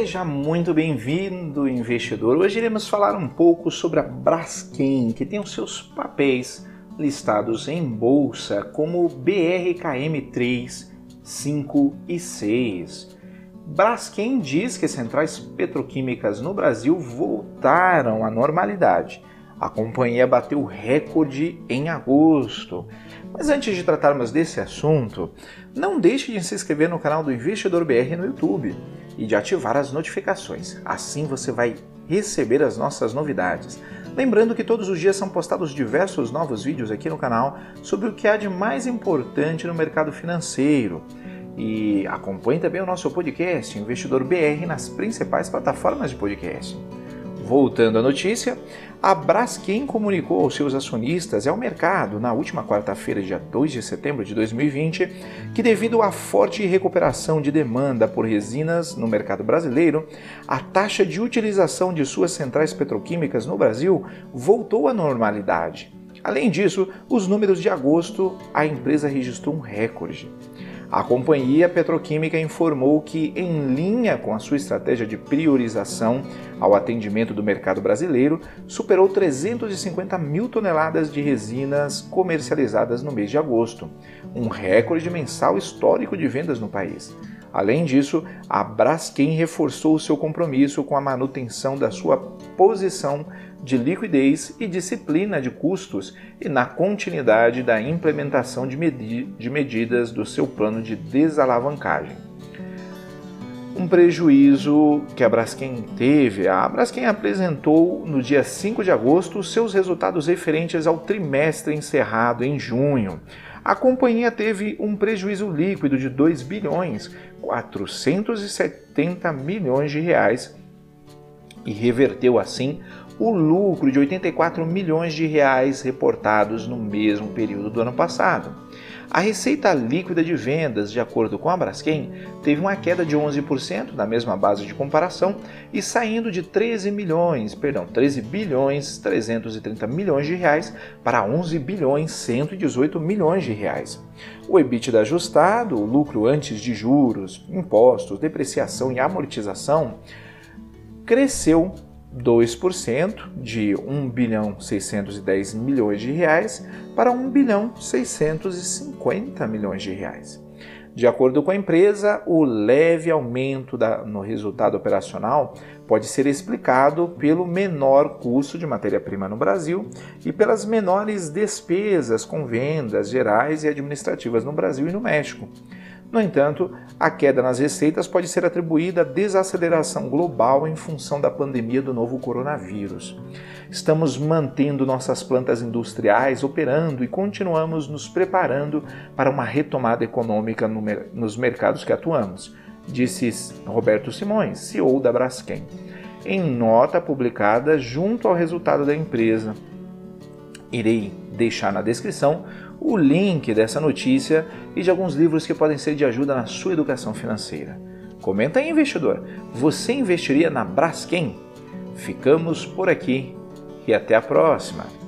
Seja muito bem-vindo, investidor. Hoje iremos falar um pouco sobre a Braskem, que tem os seus papéis listados em bolsa como BRKM 3, 5 e 6. Braskem diz que centrais petroquímicas no Brasil voltaram à normalidade. A companhia bateu recorde em agosto. Mas antes de tratarmos desse assunto, não deixe de se inscrever no canal do Investidor BR no YouTube e de ativar as notificações. Assim você vai receber as nossas novidades. Lembrando que todos os dias são postados diversos novos vídeos aqui no canal sobre o que há de mais importante no mercado financeiro. E acompanhe também o nosso podcast Investidor BR nas principais plataformas de podcast. Voltando à notícia, a Braskem comunicou aos seus acionistas e ao mercado na última quarta-feira, dia 2 de setembro de 2020, que devido à forte recuperação de demanda por resinas no mercado brasileiro, a taxa de utilização de suas centrais petroquímicas no Brasil voltou à normalidade. Além disso, os números de agosto, a empresa registrou um recorde. A companhia petroquímica informou que, em linha com a sua estratégia de priorização ao atendimento do mercado brasileiro, superou 350 mil toneladas de resinas comercializadas no mês de agosto, um recorde mensal histórico de vendas no país. Além disso, a Braskem reforçou seu compromisso com a manutenção da sua posição de liquidez e disciplina de custos e na continuidade da implementação de, medi de medidas do seu plano de desalavancagem. Um prejuízo que a Braskem teve, a Braskem apresentou no dia 5 de agosto seus resultados referentes ao trimestre encerrado em junho. A companhia teve um prejuízo líquido de 2 bilhões 470 milhões de reais e reverteu assim o lucro de 84 milhões de reais reportados no mesmo período do ano passado. A receita líquida de vendas, de acordo com a Braskem, teve uma queda de 11% na mesma base de comparação e saindo de 13 milhões, perdão, 13 bilhões 330 milhões de reais para 11 bilhões 118 milhões de reais. O EBITDA ajustado, o lucro antes de juros, impostos, depreciação e amortização, cresceu 2% de 1 bilhão 610 milhões de reais para 1 bilhão 650 milhões de reais. De acordo com a empresa, o leve aumento da, no resultado operacional pode ser explicado pelo menor custo de matéria-prima no Brasil e pelas menores despesas com vendas gerais e administrativas no Brasil e no México. No entanto, a queda nas receitas pode ser atribuída à desaceleração global em função da pandemia do novo coronavírus. Estamos mantendo nossas plantas industriais operando e continuamos nos preparando para uma retomada econômica no, nos mercados que atuamos, disse Roberto Simões, CEO da Braskem, em nota publicada junto ao resultado da empresa. Irei deixar na descrição o link dessa notícia e de alguns livros que podem ser de ajuda na sua educação financeira. Comenta aí, investidor, você investiria na Braskem? Ficamos por aqui e até a próxima!